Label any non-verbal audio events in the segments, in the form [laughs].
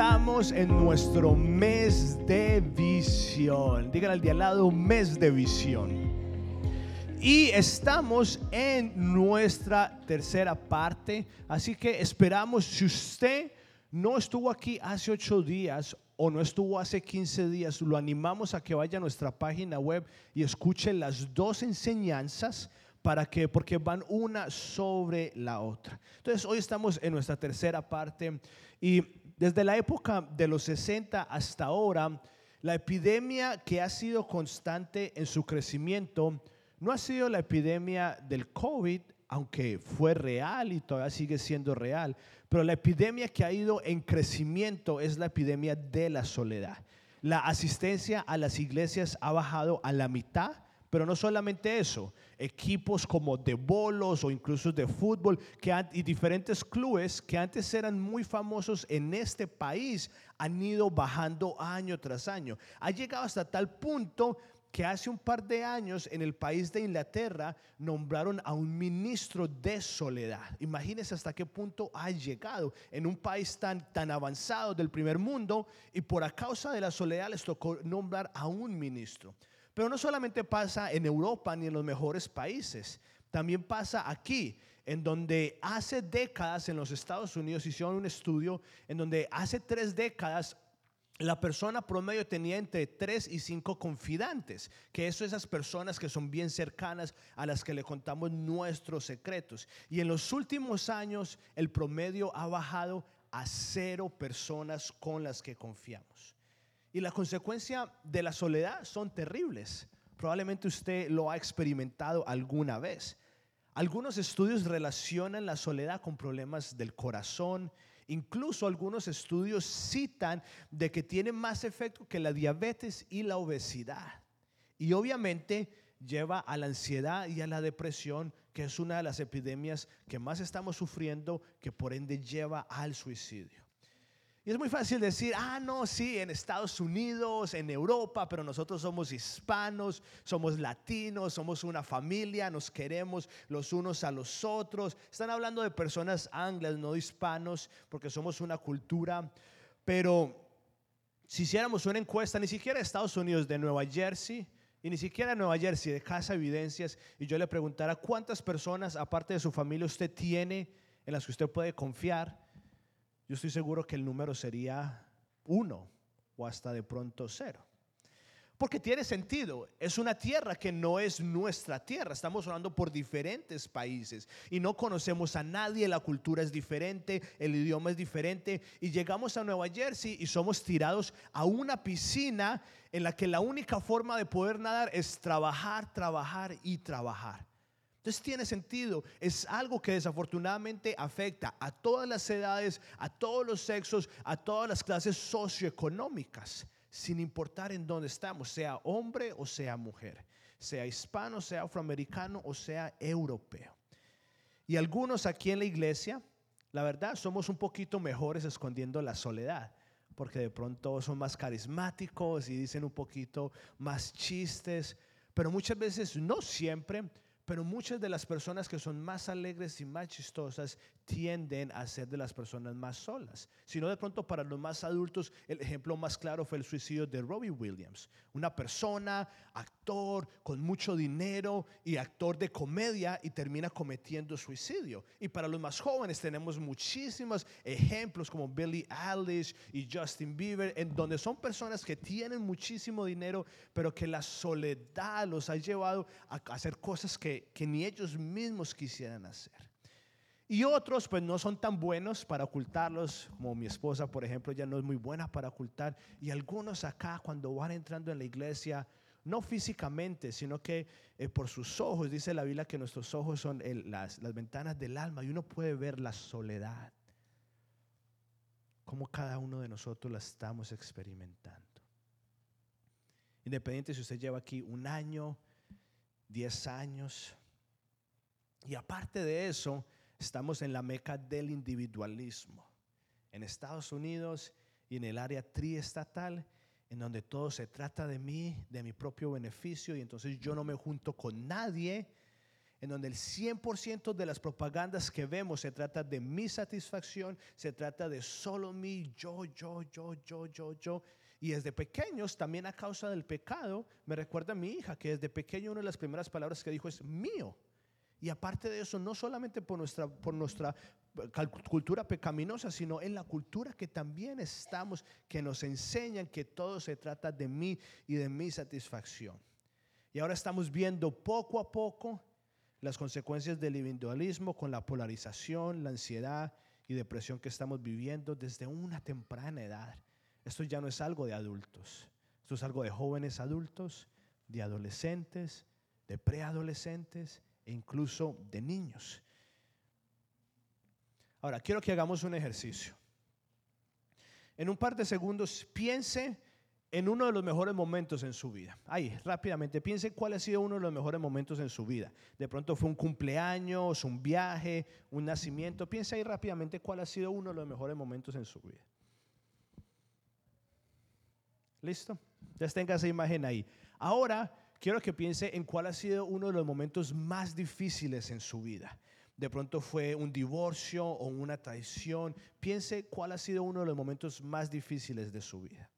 estamos en nuestro mes de visión. Díganle al de al lado, mes de visión. Y estamos en nuestra tercera parte, así que esperamos, si usted no estuvo aquí hace ocho días o no estuvo hace 15 días, lo animamos a que vaya a nuestra página web y escuche las dos enseñanzas para que, porque van una sobre la otra. Entonces, hoy estamos en nuestra tercera parte y desde la época de los 60 hasta ahora, la epidemia que ha sido constante en su crecimiento no ha sido la epidemia del COVID, aunque fue real y todavía sigue siendo real, pero la epidemia que ha ido en crecimiento es la epidemia de la soledad. La asistencia a las iglesias ha bajado a la mitad pero no solamente eso, equipos como de bolos o incluso de fútbol que y diferentes clubes que antes eran muy famosos en este país han ido bajando año tras año. Ha llegado hasta tal punto que hace un par de años en el país de Inglaterra nombraron a un ministro de soledad. Imagínense hasta qué punto ha llegado en un país tan, tan avanzado del primer mundo y por a causa de la soledad les tocó nombrar a un ministro. Pero no solamente pasa en Europa ni en los mejores países, también pasa aquí, en donde hace décadas en los Estados Unidos hicieron un estudio en donde hace tres décadas la persona promedio tenía entre tres y cinco confidantes, que eso esas personas que son bien cercanas a las que le contamos nuestros secretos. Y en los últimos años el promedio ha bajado a cero personas con las que confiamos. Y la consecuencia de la soledad son terribles. Probablemente usted lo ha experimentado alguna vez. Algunos estudios relacionan la soledad con problemas del corazón. Incluso algunos estudios citan de que tiene más efecto que la diabetes y la obesidad. Y obviamente lleva a la ansiedad y a la depresión, que es una de las epidemias que más estamos sufriendo, que por ende lleva al suicidio. Es muy fácil decir, ah, no, sí, en Estados Unidos, en Europa, pero nosotros somos hispanos, somos latinos, somos una familia, nos queremos los unos a los otros. Están hablando de personas anglas, no hispanos, porque somos una cultura. Pero si hiciéramos una encuesta, ni siquiera de Estados Unidos, de Nueva Jersey, y ni siquiera Nueva Jersey, de Casa Evidencias, y yo le preguntara cuántas personas, aparte de su familia, usted tiene en las que usted puede confiar yo estoy seguro que el número sería uno o hasta de pronto cero. Porque tiene sentido, es una tierra que no es nuestra tierra, estamos hablando por diferentes países y no conocemos a nadie, la cultura es diferente, el idioma es diferente y llegamos a Nueva Jersey y somos tirados a una piscina en la que la única forma de poder nadar es trabajar, trabajar y trabajar. Entonces tiene sentido, es algo que desafortunadamente afecta a todas las edades, a todos los sexos, a todas las clases socioeconómicas, sin importar en dónde estamos, sea hombre o sea mujer, sea hispano, sea afroamericano o sea europeo. Y algunos aquí en la iglesia, la verdad, somos un poquito mejores escondiendo la soledad, porque de pronto son más carismáticos y dicen un poquito más chistes, pero muchas veces, no siempre, pero muchas de las personas que son más alegres y más chistosas tienden a ser de las personas más solas. Si no, de pronto para los más adultos, el ejemplo más claro fue el suicidio de Robbie Williams. Una persona, actor, con mucho dinero y actor de comedia y termina cometiendo suicidio. Y para los más jóvenes tenemos muchísimos ejemplos como Billie Eilish y Justin Bieber, en donde son personas que tienen muchísimo dinero, pero que la soledad los ha llevado a hacer cosas que, que ni ellos mismos quisieran hacer. Y otros pues no son tan buenos para ocultarlos, como mi esposa, por ejemplo, ya no es muy buena para ocultar. Y algunos acá cuando van entrando en la iglesia, no físicamente, sino que eh, por sus ojos, dice la Biblia que nuestros ojos son las, las ventanas del alma y uno puede ver la soledad, como cada uno de nosotros la estamos experimentando. Independiente si usted lleva aquí un año, diez años, y aparte de eso, estamos en la meca del individualismo. En Estados Unidos y en el área triestatal, en donde todo se trata de mí, de mi propio beneficio, y entonces yo no me junto con nadie, en donde el 100% de las propagandas que vemos se trata de mi satisfacción, se trata de solo mí, yo, yo, yo, yo, yo, yo. Y desde pequeños, también a causa del pecado, me recuerda a mi hija que desde pequeño una de las primeras palabras que dijo es mío. Y aparte de eso, no solamente por nuestra, por nuestra cultura pecaminosa, sino en la cultura que también estamos, que nos enseñan que todo se trata de mí y de mi satisfacción. Y ahora estamos viendo poco a poco las consecuencias del individualismo con la polarización, la ansiedad y depresión que estamos viviendo desde una temprana edad. Esto ya no es algo de adultos, esto es algo de jóvenes adultos, de adolescentes, de preadolescentes e incluso de niños. Ahora, quiero que hagamos un ejercicio. En un par de segundos, piense en uno de los mejores momentos en su vida. Ahí, rápidamente, piense cuál ha sido uno de los mejores momentos en su vida. De pronto fue un cumpleaños, un viaje, un nacimiento. Piense ahí rápidamente cuál ha sido uno de los mejores momentos en su vida. ¿Listo? Ya tenga esa imagen ahí. Ahora quiero que piense en cuál ha sido uno de los momentos más difíciles en su vida. De pronto fue un divorcio o una traición. Piense cuál ha sido uno de los momentos más difíciles de su vida.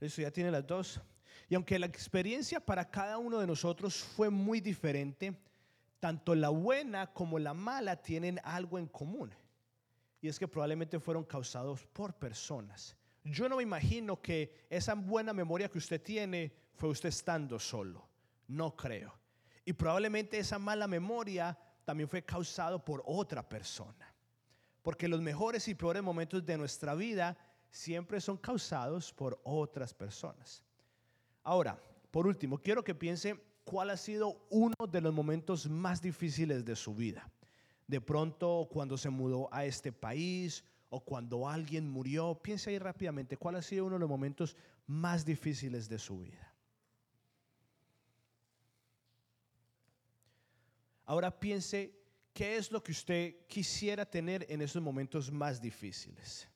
Eso ya tiene las dos. Y aunque la experiencia para cada uno de nosotros fue muy diferente, tanto la buena como la mala tienen algo en común y es que probablemente fueron causados por personas. Yo no me imagino que esa buena memoria que usted tiene fue usted estando solo. No creo. Y probablemente esa mala memoria también fue causado por otra persona. Porque los mejores y peores momentos de nuestra vida siempre son causados por otras personas. Ahora, por último, quiero que piense cuál ha sido uno de los momentos más difíciles de su vida de pronto cuando se mudó a este país o cuando alguien murió. Piensa ahí rápidamente cuál ha sido uno de los momentos más difíciles de su vida. Ahora piense qué es lo que usted quisiera tener en esos momentos más difíciles.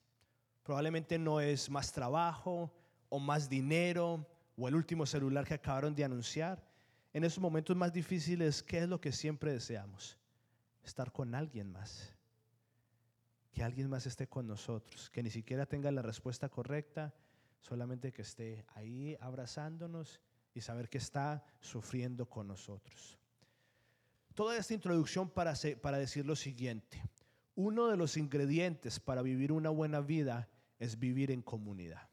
Probablemente no es más trabajo o más dinero o el último celular que acabaron de anunciar. En esos momentos más difíciles, ¿qué es lo que siempre deseamos? Estar con alguien más. Que alguien más esté con nosotros, que ni siquiera tenga la respuesta correcta, solamente que esté ahí abrazándonos y saber que está sufriendo con nosotros. Toda esta introducción para, para decir lo siguiente. Uno de los ingredientes para vivir una buena vida es vivir en comunidad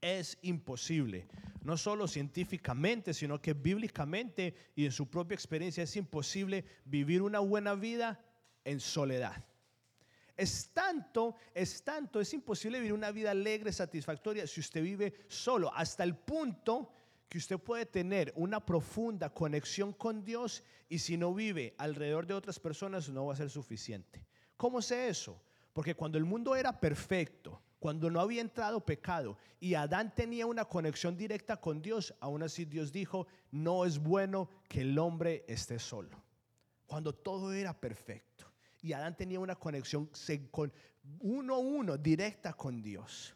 es imposible. No solo científicamente, sino que bíblicamente y en su propia experiencia es imposible vivir una buena vida en soledad. Es tanto, es tanto, es imposible vivir una vida alegre, satisfactoria si usted vive solo, hasta el punto que usted puede tener una profunda conexión con Dios y si no vive alrededor de otras personas no va a ser suficiente. ¿Cómo sé eso? Porque cuando el mundo era perfecto, cuando no había entrado pecado y Adán tenía una conexión directa con Dios, aún así Dios dijo, no es bueno que el hombre esté solo. Cuando todo era perfecto y Adán tenía una conexión con uno a uno directa con Dios.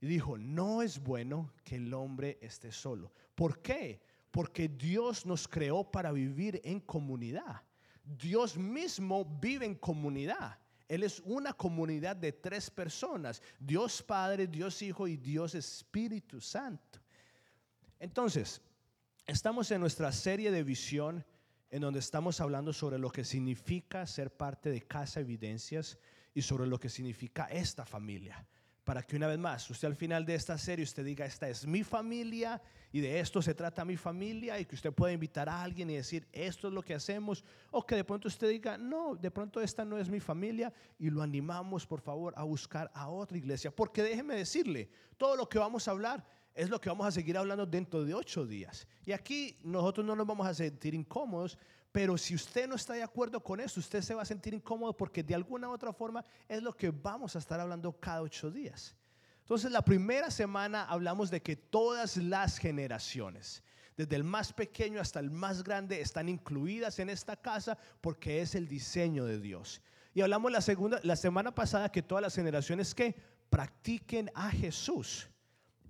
Y dijo, no es bueno que el hombre esté solo. ¿Por qué? Porque Dios nos creó para vivir en comunidad. Dios mismo vive en comunidad. Él es una comunidad de tres personas, Dios Padre, Dios Hijo y Dios Espíritu Santo. Entonces, estamos en nuestra serie de visión en donde estamos hablando sobre lo que significa ser parte de Casa Evidencias y sobre lo que significa esta familia para que una vez más usted al final de esta serie usted diga, esta es mi familia y de esto se trata mi familia y que usted pueda invitar a alguien y decir, esto es lo que hacemos, o que de pronto usted diga, no, de pronto esta no es mi familia y lo animamos por favor a buscar a otra iglesia, porque déjeme decirle, todo lo que vamos a hablar es lo que vamos a seguir hablando dentro de ocho días. Y aquí nosotros no nos vamos a sentir incómodos pero si usted no está de acuerdo con eso, usted se va a sentir incómodo porque de alguna u otra forma es lo que vamos a estar hablando cada ocho días. Entonces, la primera semana hablamos de que todas las generaciones, desde el más pequeño hasta el más grande, están incluidas en esta casa porque es el diseño de Dios. Y hablamos la segunda, la semana pasada que todas las generaciones que practiquen a Jesús.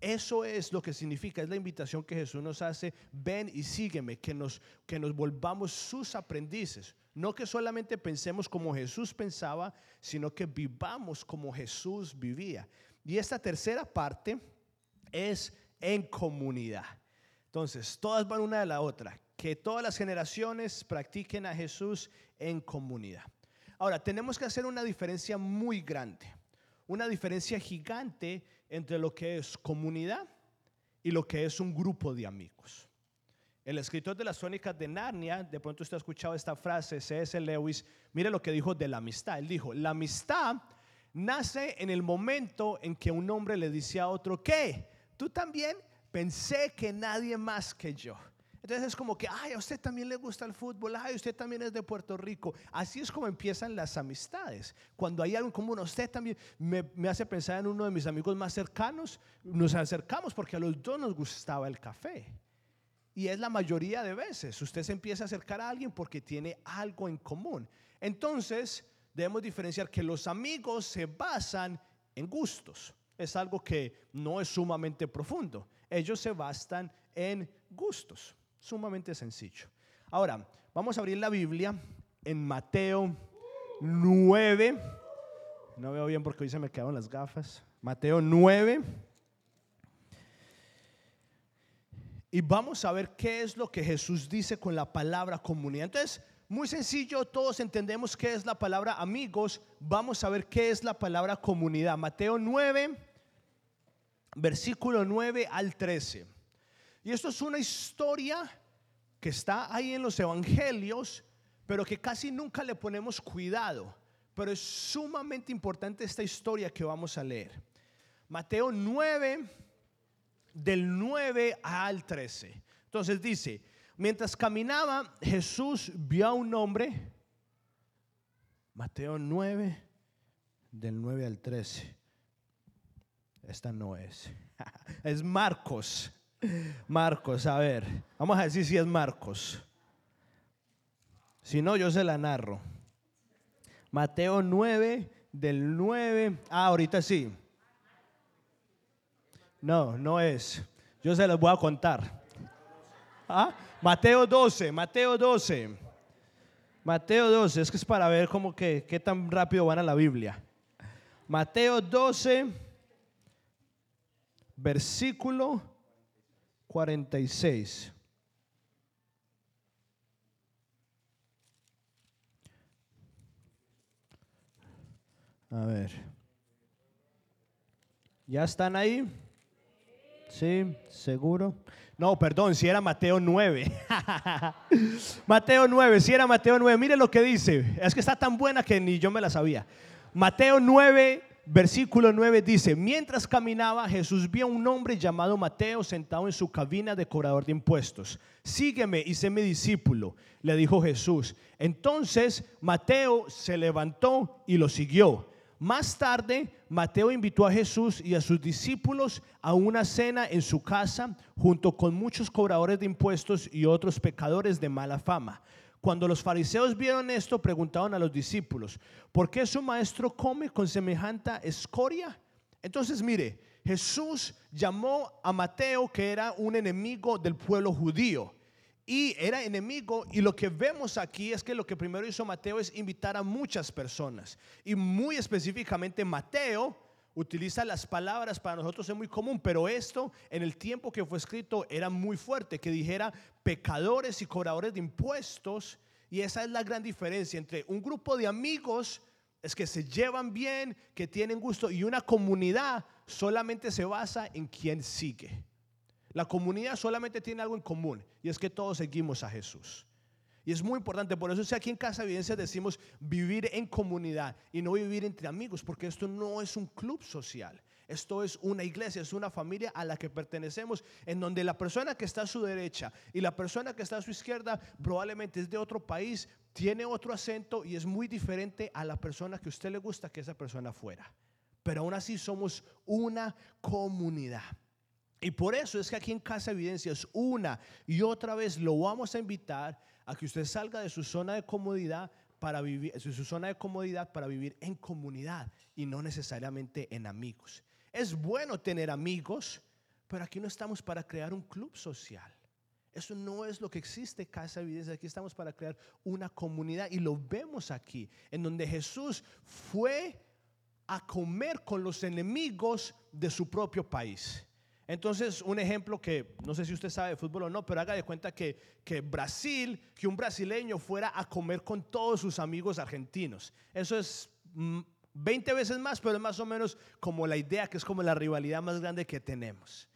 Eso es lo que significa, es la invitación que Jesús nos hace, ven y sígueme, que nos, que nos volvamos sus aprendices. No que solamente pensemos como Jesús pensaba, sino que vivamos como Jesús vivía. Y esta tercera parte es en comunidad. Entonces, todas van una de la otra. Que todas las generaciones practiquen a Jesús en comunidad. Ahora, tenemos que hacer una diferencia muy grande, una diferencia gigante entre lo que es comunidad y lo que es un grupo de amigos. El escritor de las crónicas de Narnia, de pronto usted ha escuchado esta frase, C.S. Lewis, mire lo que dijo de la amistad. Él dijo, la amistad nace en el momento en que un hombre le dice a otro, ¿qué? Tú también pensé que nadie más que yo. Entonces es como que, ay, a usted también le gusta el fútbol, ay, usted también es de Puerto Rico. Así es como empiezan las amistades. Cuando hay algo en común, usted también me, me, hace pensar en uno de mis amigos más cercanos, nos acercamos porque a los dos nos gustaba el café. Y es la mayoría de veces, usted se empieza a acercar a alguien porque tiene algo en común. Entonces, debemos diferenciar que los amigos se basan en gustos. Es algo que no es sumamente profundo. Ellos se basan en gustos. Sumamente sencillo. Ahora, vamos a abrir la Biblia en Mateo 9. No veo bien porque hoy se me quedaron las gafas. Mateo 9. Y vamos a ver qué es lo que Jesús dice con la palabra comunidad. Entonces, muy sencillo, todos entendemos qué es la palabra amigos. Vamos a ver qué es la palabra comunidad. Mateo 9, versículo 9 al 13. Y esto es una historia que está ahí en los evangelios, pero que casi nunca le ponemos cuidado. Pero es sumamente importante esta historia que vamos a leer. Mateo 9, del 9 al 13. Entonces dice, mientras caminaba, Jesús vio a un hombre, Mateo 9, del 9 al 13. Esta no es, [laughs] es Marcos. Marcos, a ver, vamos a decir si es Marcos. Si no, yo se la narro. Mateo 9, del 9. Ah, ahorita sí. No, no es. Yo se los voy a contar. ¿Ah? Mateo 12, Mateo 12. Mateo 12, es que es para ver cómo que qué tan rápido van a la Biblia. Mateo 12, versículo 46. A ver. ¿Ya están ahí? Sí, seguro. No, perdón, si era Mateo 9. [laughs] Mateo 9, si era Mateo 9. Mire lo que dice. Es que está tan buena que ni yo me la sabía. Mateo 9, versículo 9 dice, mientras caminaba Jesús vio a un hombre llamado Mateo sentado en su cabina de cobrador de impuestos. Sígueme y sé mi discípulo, le dijo Jesús. Entonces Mateo se levantó y lo siguió. Más tarde, Mateo invitó a Jesús y a sus discípulos a una cena en su casa junto con muchos cobradores de impuestos y otros pecadores de mala fama. Cuando los fariseos vieron esto, preguntaron a los discípulos, ¿por qué su maestro come con semejante escoria? Entonces, mire, Jesús llamó a Mateo, que era un enemigo del pueblo judío, y era enemigo, y lo que vemos aquí es que lo que primero hizo Mateo es invitar a muchas personas, y muy específicamente Mateo utiliza las palabras para nosotros es muy común, pero esto en el tiempo que fue escrito era muy fuerte, que dijera pecadores y cobradores de impuestos, y esa es la gran diferencia entre un grupo de amigos es que se llevan bien, que tienen gusto, y una comunidad solamente se basa en quien sigue. La comunidad solamente tiene algo en común, y es que todos seguimos a Jesús. Y es muy importante, por eso es aquí en Casa Evidencia decimos vivir en comunidad y no vivir entre amigos, porque esto no es un club social. Esto es una iglesia, es una familia a la que pertenecemos, en donde la persona que está a su derecha y la persona que está a su izquierda probablemente es de otro país, tiene otro acento y es muy diferente a la persona que a usted le gusta que esa persona fuera. Pero aún así somos una comunidad. Y por eso es que aquí en Casa Evidencia es una y otra vez lo vamos a invitar a que usted salga de su zona de comodidad para vivir, de su zona de comodidad para vivir en comunidad y no necesariamente en amigos. Es bueno tener amigos, Pero aquí no estamos para crear un club social. Eso no es lo que existe Casa Evidencia. Aquí estamos para crear una comunidad y lo vemos aquí, en donde Jesús fue a comer con los enemigos de su propio país. Entonces, un ejemplo que no sé si usted sabe de fútbol o no, pero haga de cuenta que, que Brasil, que un brasileño fuera a comer con todos sus amigos argentinos. Eso es 20 mm, veces más, pero es más o menos como la idea que es como la rivalidad más grande que tenemos.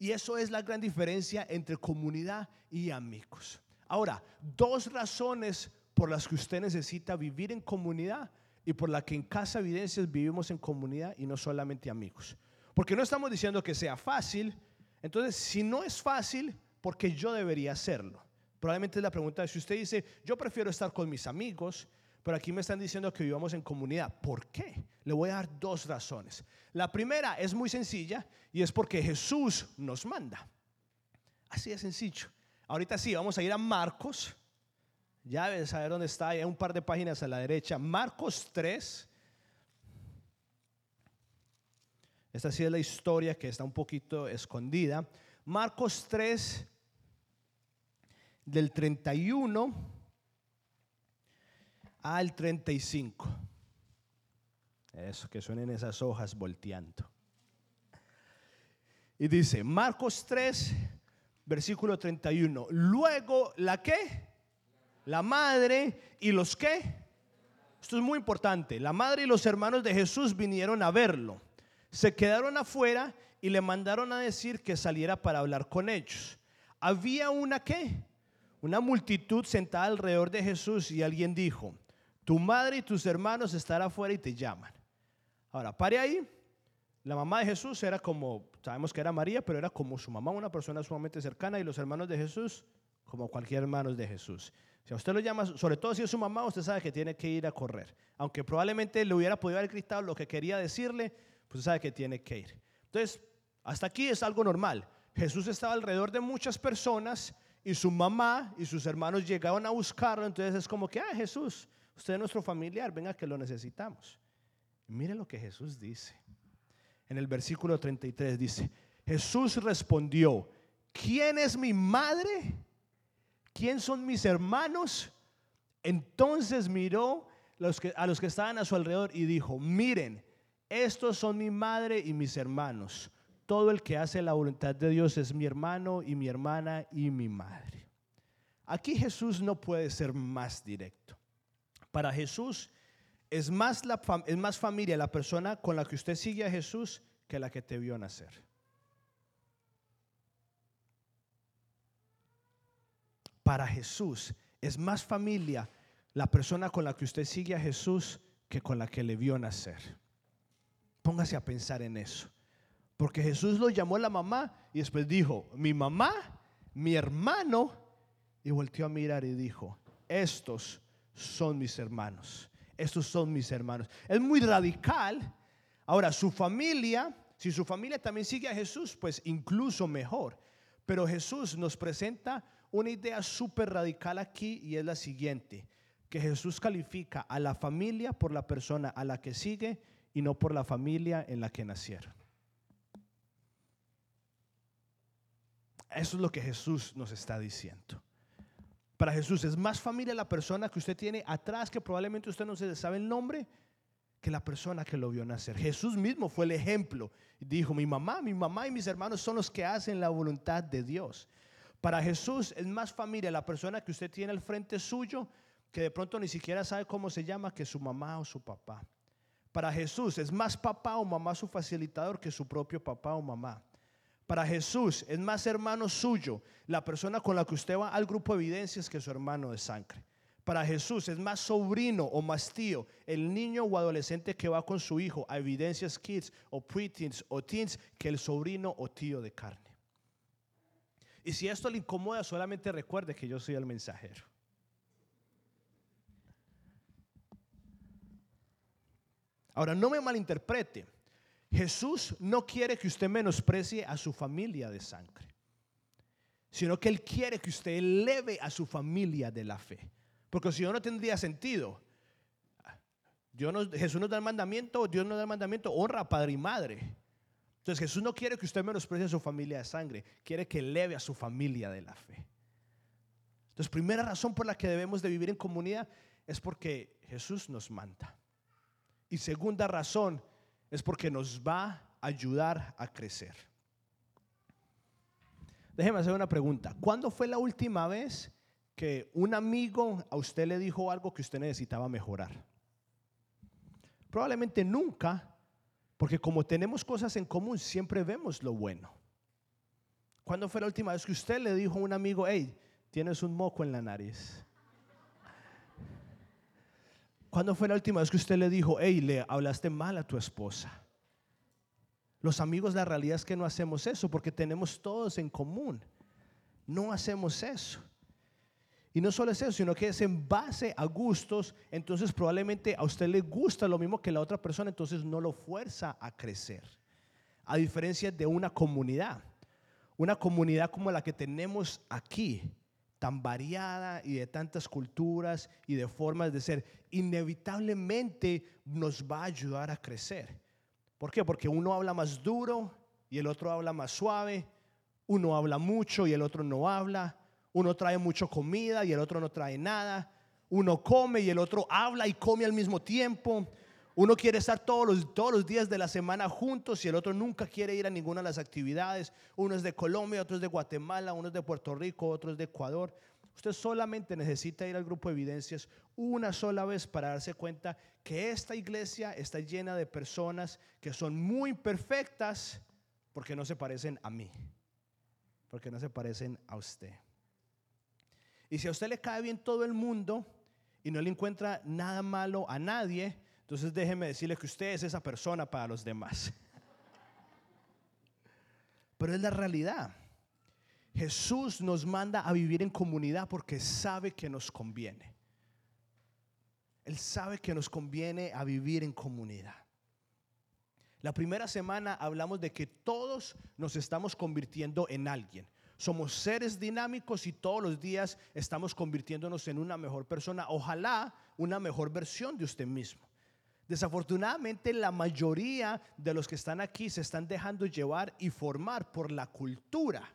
Y eso es la gran diferencia entre comunidad y amigos. Ahora, dos razones por las que usted necesita vivir en comunidad y por la que en Casa Evidencias vivimos en comunidad y no solamente amigos. Porque no estamos diciendo que sea fácil. Entonces, si no es fácil, ¿por qué yo debería hacerlo? Probablemente la pregunta. Si usted dice, yo prefiero estar con mis amigos, pero aquí me están diciendo que vivamos en comunidad. ¿Por qué? Le voy a dar dos razones. La primera es muy sencilla y es porque Jesús nos manda. Así de sencillo. Ahorita sí, vamos a ir a Marcos. Ya debes saber dónde está, hay un par de páginas a la derecha. Marcos 3. Esta sí es la historia que está un poquito escondida. Marcos 3, del 31 al 35. Eso, que suenen esas hojas volteando. Y dice, Marcos 3, versículo 31. Luego, ¿la qué? La madre y los qué. Esto es muy importante. La madre y los hermanos de Jesús vinieron a verlo. Se quedaron afuera y le mandaron a decir que saliera para hablar con ellos. Había una qué? Una multitud sentada alrededor de Jesús y alguien dijo, tu madre y tus hermanos estarán afuera y te llaman. Ahora, pare ahí. La mamá de Jesús era como, sabemos que era María, pero era como su mamá, una persona sumamente cercana, y los hermanos de Jesús, como cualquier hermano de Jesús. Si a usted lo llama, sobre todo si es su mamá, usted sabe que tiene que ir a correr. Aunque probablemente le hubiera podido haber gritado lo que quería decirle, pues sabe que tiene que ir. Entonces, hasta aquí es algo normal. Jesús estaba alrededor de muchas personas y su mamá y sus hermanos llegaban a buscarlo, entonces es como que, ah, Jesús, Usted es nuestro familiar, venga que lo necesitamos. mire lo que Jesús dice. En el versículo 33 dice, Jesús respondió, ¿quién es mi madre? ¿Quién son mis hermanos? Entonces miró a los que estaban a su alrededor y dijo, miren, estos son mi madre y mis hermanos. Todo el que hace la voluntad de Dios es mi hermano y mi hermana y mi madre. Aquí Jesús no puede ser más directo. Para Jesús es más, es más familia la persona con la que usted sigue a Jesús que la que te vio nacer. Para Jesús es más familia la persona con la que usted sigue a Jesús que con la que le vio nacer. Póngase a pensar en eso. Porque Jesús lo llamó la mamá y después dijo, mi mamá, mi hermano, y volteó a mirar y dijo, estos son mis hermanos. Estos son mis hermanos. Es muy radical. Ahora, su familia, si su familia también sigue a Jesús, pues incluso mejor. Pero Jesús nos presenta una idea súper radical aquí y es la siguiente, que Jesús califica a la familia por la persona a la que sigue y no por la familia en la que nacieron. Eso es lo que Jesús nos está diciendo para Jesús. Es más familia la persona que usted tiene atrás, que probablemente usted no se sabe el nombre, que la persona que lo vio nacer. Jesús mismo fue el ejemplo. Dijo, mi mamá, mi mamá y mis hermanos son los que hacen la voluntad de Dios. Para Jesús es más familia la persona que usted tiene al frente suyo, que de pronto ni siquiera sabe cómo se llama, que su mamá o su papá. Para Jesús es más papá o mamá su facilitador que su propio papá o mamá. Para Jesús es más hermano suyo la persona con la que usted va al grupo de evidencias que su hermano de sangre. Para Jesús es más sobrino o más tío el niño o adolescente que va con su hijo a evidencias kids o preteens o teens que el sobrino o tío de carne. Y si esto le incomoda, solamente recuerde que yo soy el mensajero. Ahora, no me malinterprete. Jesús no quiere que usted menosprecie a su familia de sangre, sino que Él quiere que usted eleve a su familia de la fe. Porque si no, no tendría sentido. Jesús nos da el mandamiento, Dios nos da el mandamiento, honra a padre y madre. Entonces Jesús no quiere que usted menosprecie a su familia de sangre, quiere que eleve a su familia de la fe. Entonces, primera razón por la que debemos de vivir en comunidad es porque Jesús nos manda. Y segunda razón es porque nos va a ayudar a crecer. Déjeme hacer una pregunta. ¿Cuándo fue la última vez que un amigo a usted le dijo algo que usted necesitaba mejorar? Probablemente nunca, porque como tenemos cosas en común, siempre vemos lo bueno. ¿Cuándo fue la última vez que usted le dijo a un amigo, hey, tienes un moco en la nariz? ¿Cuándo fue la última vez que usted le dijo, hey, le hablaste mal a tu esposa? Los amigos, la realidad es que no hacemos eso porque tenemos todos en común. No hacemos eso. Y no solo es eso, sino que es en base a gustos, entonces probablemente a usted le gusta lo mismo que la otra persona, entonces no lo fuerza a crecer. A diferencia de una comunidad, una comunidad como la que tenemos aquí, tan variada y de tantas culturas y de formas de ser, inevitablemente nos va a ayudar a crecer. ¿Por qué? Porque uno habla más duro y el otro habla más suave. Uno habla mucho y el otro no habla. Uno trae mucho comida y el otro no trae nada. Uno come y el otro habla y come al mismo tiempo. Uno quiere estar todos los, todos los días de la semana juntos y el otro nunca quiere ir a ninguna de las actividades. Uno es de Colombia, otro es de Guatemala, uno es de Puerto Rico, otro es de Ecuador. Usted solamente necesita ir al grupo de evidencias una sola vez para darse cuenta que esta iglesia está llena de personas que son muy perfectas porque no se parecen a mí, porque no se parecen a usted. Y si a usted le cae bien todo el mundo y no le encuentra nada malo a nadie, entonces déjeme decirle que usted es esa persona para los demás. Pero es la realidad. Jesús nos manda a vivir en comunidad porque sabe que nos conviene. Él sabe que nos conviene a vivir en comunidad. La primera semana hablamos de que todos nos estamos convirtiendo en alguien. Somos seres dinámicos y todos los días estamos convirtiéndonos en una mejor persona, ojalá una mejor versión de usted mismo. Desafortunadamente la mayoría de los que están aquí se están dejando llevar y formar por la cultura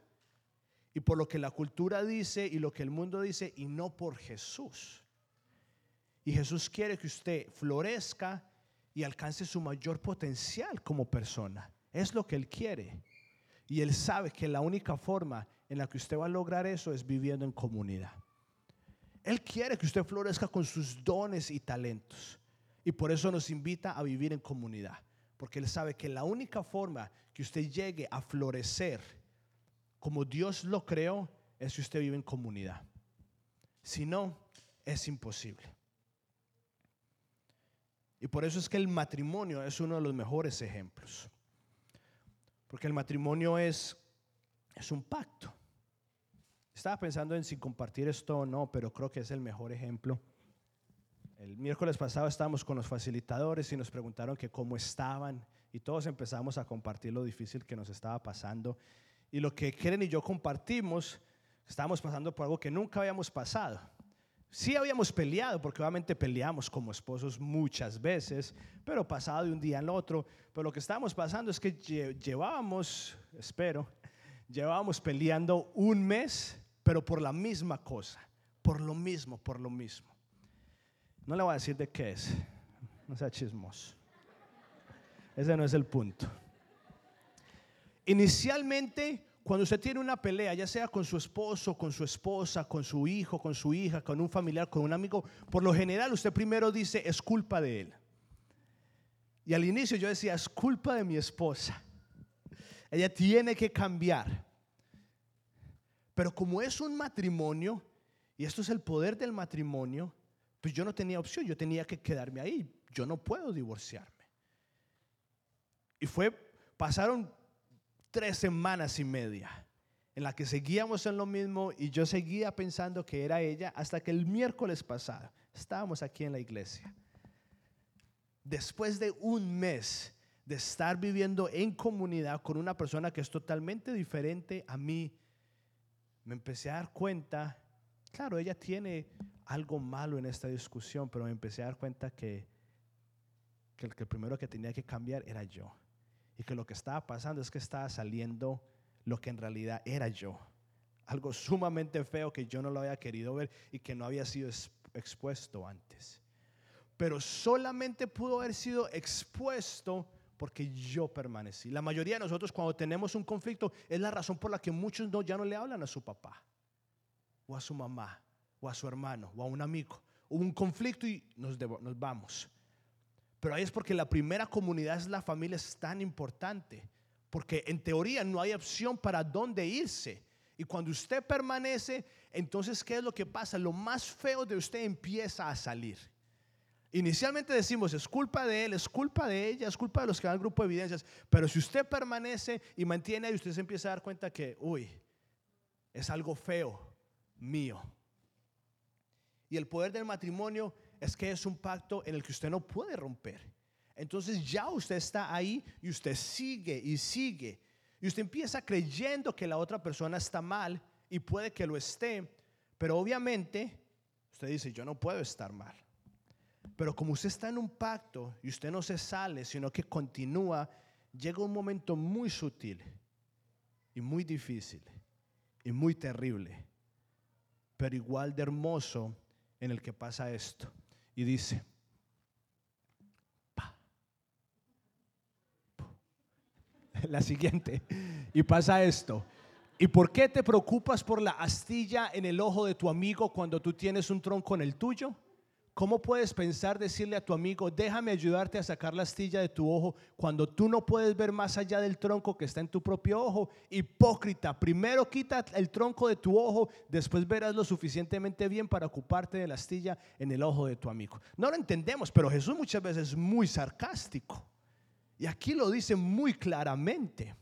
y por lo que la cultura dice y lo que el mundo dice y no por Jesús. Y Jesús quiere que usted florezca y alcance su mayor potencial como persona. Es lo que Él quiere. Y Él sabe que la única forma en la que usted va a lograr eso es viviendo en comunidad. Él quiere que usted florezca con sus dones y talentos. Y por eso nos invita a vivir en comunidad. Porque Él sabe que la única forma que usted llegue a florecer como Dios lo creó, es si usted vive en comunidad. Si no, es imposible. Y por eso es que el matrimonio es uno de los mejores ejemplos. Porque el matrimonio es, es un pacto. Estaba pensando en si compartir esto o no, pero creo que es el mejor ejemplo. El miércoles pasado estábamos con los facilitadores y nos preguntaron que cómo estaban y todos empezamos a compartir lo difícil que nos estaba pasando y lo que Keren y yo compartimos, estábamos pasando por algo que nunca habíamos pasado. Sí habíamos peleado, porque obviamente peleamos como esposos muchas veces, pero pasado de un día al otro. Pero lo que estábamos pasando es que llevábamos, espero, llevábamos peleando un mes, pero por la misma cosa, por lo mismo, por lo mismo. No le voy a decir de qué es, no sea chismoso. Ese no es el punto. Inicialmente, cuando usted tiene una pelea, ya sea con su esposo, con su esposa, con su hijo, con su hija, con un familiar, con un amigo, por lo general usted primero dice, es culpa de él. Y al inicio yo decía, es culpa de mi esposa. Ella tiene que cambiar. Pero como es un matrimonio, y esto es el poder del matrimonio, pues yo no tenía opción, yo tenía que quedarme ahí. Yo no puedo divorciarme. Y fue, pasaron tres semanas y media en la que seguíamos en lo mismo y yo seguía pensando que era ella hasta que el miércoles pasado estábamos aquí en la iglesia. Después de un mes de estar viviendo en comunidad con una persona que es totalmente diferente a mí, me empecé a dar cuenta, claro, ella tiene algo malo en esta discusión, pero me empecé a dar cuenta que, que el primero que tenía que cambiar era yo y que lo que estaba pasando es que estaba saliendo lo que en realidad era yo. Algo sumamente feo que yo no lo había querido ver y que no había sido expuesto antes. Pero solamente pudo haber sido expuesto porque yo permanecí. La mayoría de nosotros cuando tenemos un conflicto es la razón por la que muchos no, ya no le hablan a su papá o a su mamá o a su hermano o a un amigo. Hubo un conflicto y nos, vamos. Pero ahí es porque la primera comunidad es la familia, es tan importante. Porque en teoría no hay opción para dónde irse. Y cuando usted permanece, entonces, ¿qué es lo que pasa? Lo más feo de usted empieza a salir. Inicialmente decimos, es culpa de él, es culpa de ella, es culpa de los que van al grupo de evidencias. Pero si usted permanece y mantiene ahí, usted se empieza a dar cuenta que, uy, es algo feo mío. Y el poder del matrimonio es que es un pacto en el que usted no puede romper. Entonces ya usted está ahí y usted sigue y sigue. Y usted empieza creyendo que la otra persona está mal y puede que lo esté, pero obviamente usted dice, yo no puedo estar mal. Pero como usted está en un pacto y usted no se sale, sino que continúa, llega un momento muy sutil y muy difícil y muy terrible, pero igual de hermoso en el que pasa esto. Y dice, [laughs] la siguiente. Y pasa esto. ¿Y por qué te preocupas por la astilla en el ojo de tu amigo cuando tú tienes un tronco en el tuyo? ¿Cómo puedes pensar decirle a tu amigo, déjame ayudarte a sacar la astilla de tu ojo cuando tú no puedes ver más allá del tronco que está en tu propio ojo? Hipócrita, primero quita el tronco de tu ojo, después verás lo suficientemente bien para ocuparte de la astilla en el ojo de tu amigo. No lo entendemos, pero Jesús muchas veces es muy sarcástico. Y aquí lo dice muy claramente.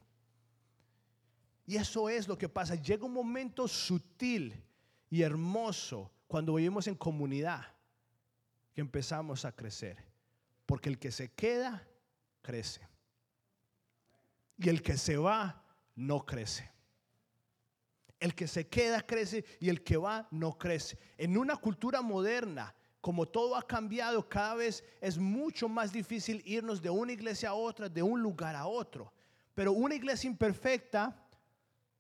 Y eso es lo que pasa. Llega un momento sutil y hermoso cuando vivimos en comunidad que empezamos a crecer. Porque el que se queda, crece. Y el que se va, no crece. El que se queda crece y el que va no crece. En una cultura moderna como todo ha cambiado, cada vez es mucho más difícil irnos de una iglesia a otra, de un lugar a otro. Pero una iglesia imperfecta,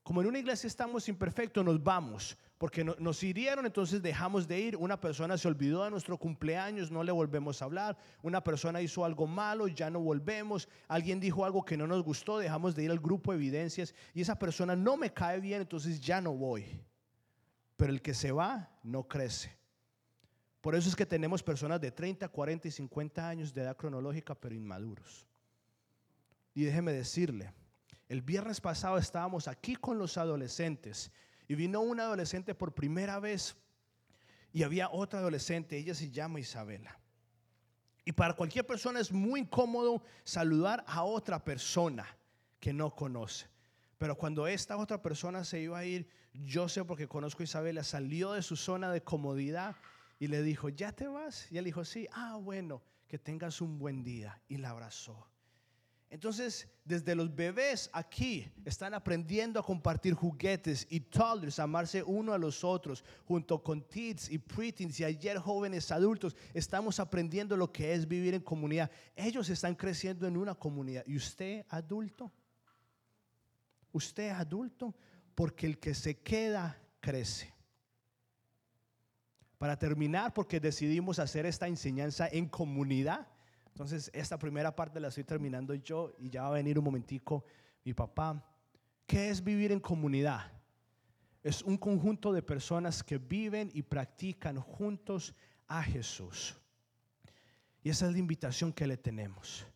como en una iglesia estamos imperfectos, nos vamos. Porque nos hirieron, entonces dejamos de ir. Una persona se olvidó de nuestro cumpleaños, no le volvemos a hablar. Una persona hizo algo malo, ya no volvemos. Alguien dijo algo que no nos gustó, dejamos de ir al grupo de evidencias. Y esa persona no me cae bien, entonces ya no voy. Pero el que se va, no crece. Por eso es que tenemos personas de 30, 40 y 50 años de edad cronológica, pero inmaduros. Y déjeme decirle, el viernes pasado estábamos aquí con los adolescentes y vino una adolescente por primera vez y había otra adolescente, ella se llama Isabela. Y para cualquier persona es muy incómodo saludar a otra persona que no conoce. Pero cuando esta otra persona se iba a ir, yo sé porque conozco a Isabela, salió de su zona de comodidad y le dijo, ¿ya te vas? Y él dijo, sí, ah, bueno, que tengas un buen día. Y la abrazó. Entonces, desde los bebés aquí están aprendiendo a compartir juguetes y toddlers, amarse uno a los otros, junto con teens y preteens y ayer jóvenes adultos, estamos aprendiendo lo que es vivir en comunidad. Ellos están creciendo en una comunidad. ¿Y usted adulto? ¿Usted adulto? Porque el que se queda crece. Para terminar, porque decidimos hacer esta enseñanza en comunidad. Entonces, esta primera parte la estoy terminando yo y ya va a venir un momentico mi papá. ¿Qué es vivir en comunidad? Es un conjunto de personas que viven y practican juntos a Jesús. Y esa es la invitación que le tenemos.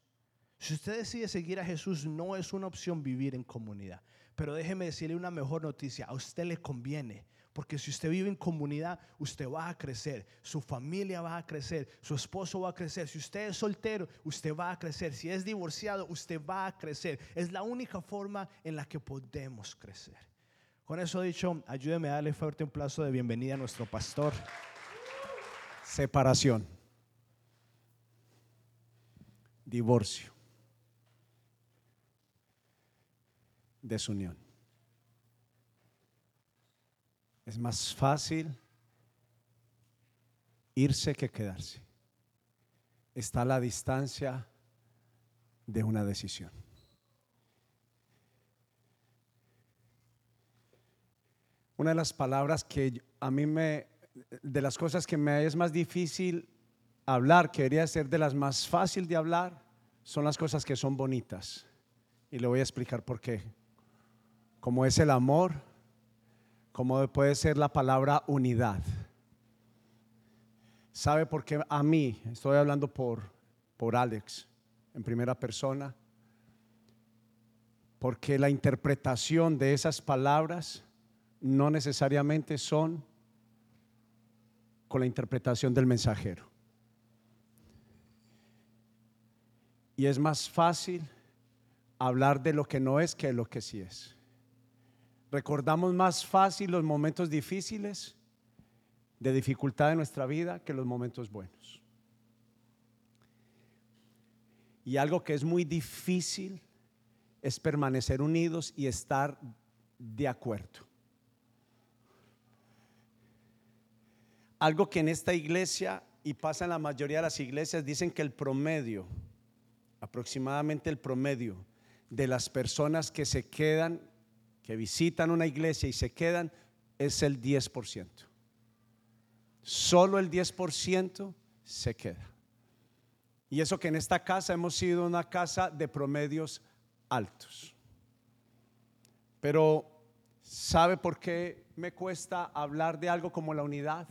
Si usted decide seguir a Jesús, no es una opción vivir en comunidad. Pero déjeme decirle una mejor noticia. A usted le conviene porque si usted vive en comunidad, usted va a crecer, su familia va a crecer, su esposo va a crecer. Si usted es soltero, usted va a crecer. Si es divorciado, usted va a crecer. Es la única forma en la que podemos crecer. Con eso dicho, ayúdeme a darle fuerte un plazo de bienvenida a nuestro pastor. Separación. Divorcio. Desunión. Es más fácil irse que quedarse. Está a la distancia de una decisión. Una de las palabras que a mí me, de las cosas que me es más difícil hablar, que debería ser de las más fácil de hablar, son las cosas que son bonitas. Y le voy a explicar por qué. Como es el amor, como puede ser la palabra unidad. ¿Sabe por qué a mí, estoy hablando por, por Alex, en primera persona? Porque la interpretación de esas palabras no necesariamente son con la interpretación del mensajero. Y es más fácil hablar de lo que no es que de lo que sí es. Recordamos más fácil los momentos difíciles de dificultad de nuestra vida que los momentos buenos. Y algo que es muy difícil es permanecer unidos y estar de acuerdo. Algo que en esta iglesia y pasa en la mayoría de las iglesias dicen que el promedio aproximadamente el promedio de las personas que se quedan, que visitan una iglesia y se quedan, es el 10%. Solo el 10% se queda. Y eso que en esta casa hemos sido una casa de promedios altos. Pero ¿sabe por qué me cuesta hablar de algo como la unidad?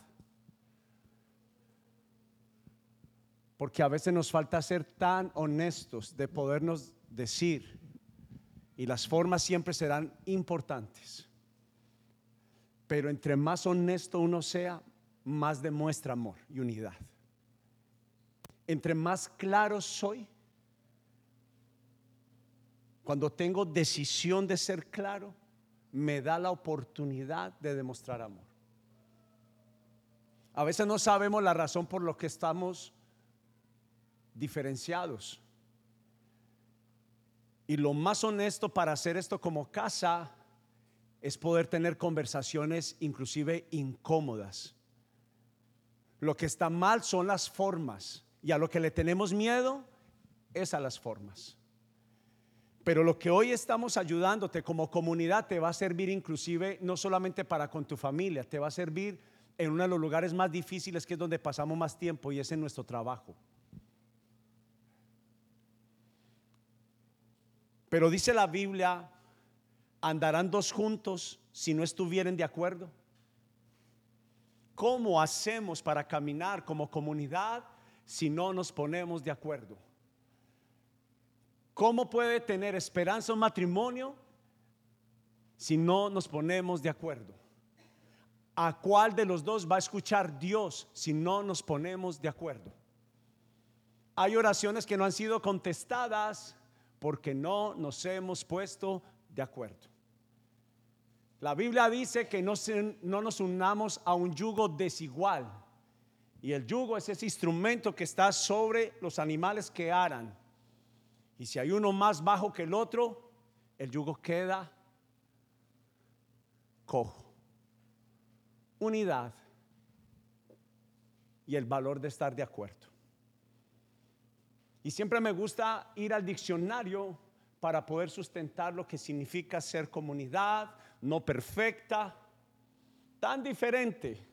Porque a veces nos falta ser tan honestos de podernos decir, y las formas siempre serán importantes. Pero entre más honesto uno sea, más demuestra amor y unidad. Entre más claro soy, cuando tengo decisión de ser claro, me da la oportunidad de demostrar amor. A veces no sabemos la razón por lo que estamos diferenciados. Y lo más honesto para hacer esto como casa es poder tener conversaciones inclusive incómodas. Lo que está mal son las formas y a lo que le tenemos miedo es a las formas. Pero lo que hoy estamos ayudándote como comunidad te va a servir inclusive no solamente para con tu familia, te va a servir en uno de los lugares más difíciles que es donde pasamos más tiempo y es en nuestro trabajo. Pero dice la Biblia, andarán dos juntos si no estuvieren de acuerdo. ¿Cómo hacemos para caminar como comunidad si no nos ponemos de acuerdo? ¿Cómo puede tener esperanza un matrimonio si no nos ponemos de acuerdo? ¿A cuál de los dos va a escuchar Dios si no nos ponemos de acuerdo? Hay oraciones que no han sido contestadas porque no nos hemos puesto de acuerdo. La Biblia dice que no, no, nos unamos a un yugo desigual. Y el yugo es ese instrumento que está sobre los animales que aran. Y si hay uno más bajo que el otro, el yugo queda cojo. Unidad y el valor de estar de acuerdo. Y siempre me gusta ir al diccionario para poder sustentar lo que significa ser comunidad, no perfecta, tan diferente.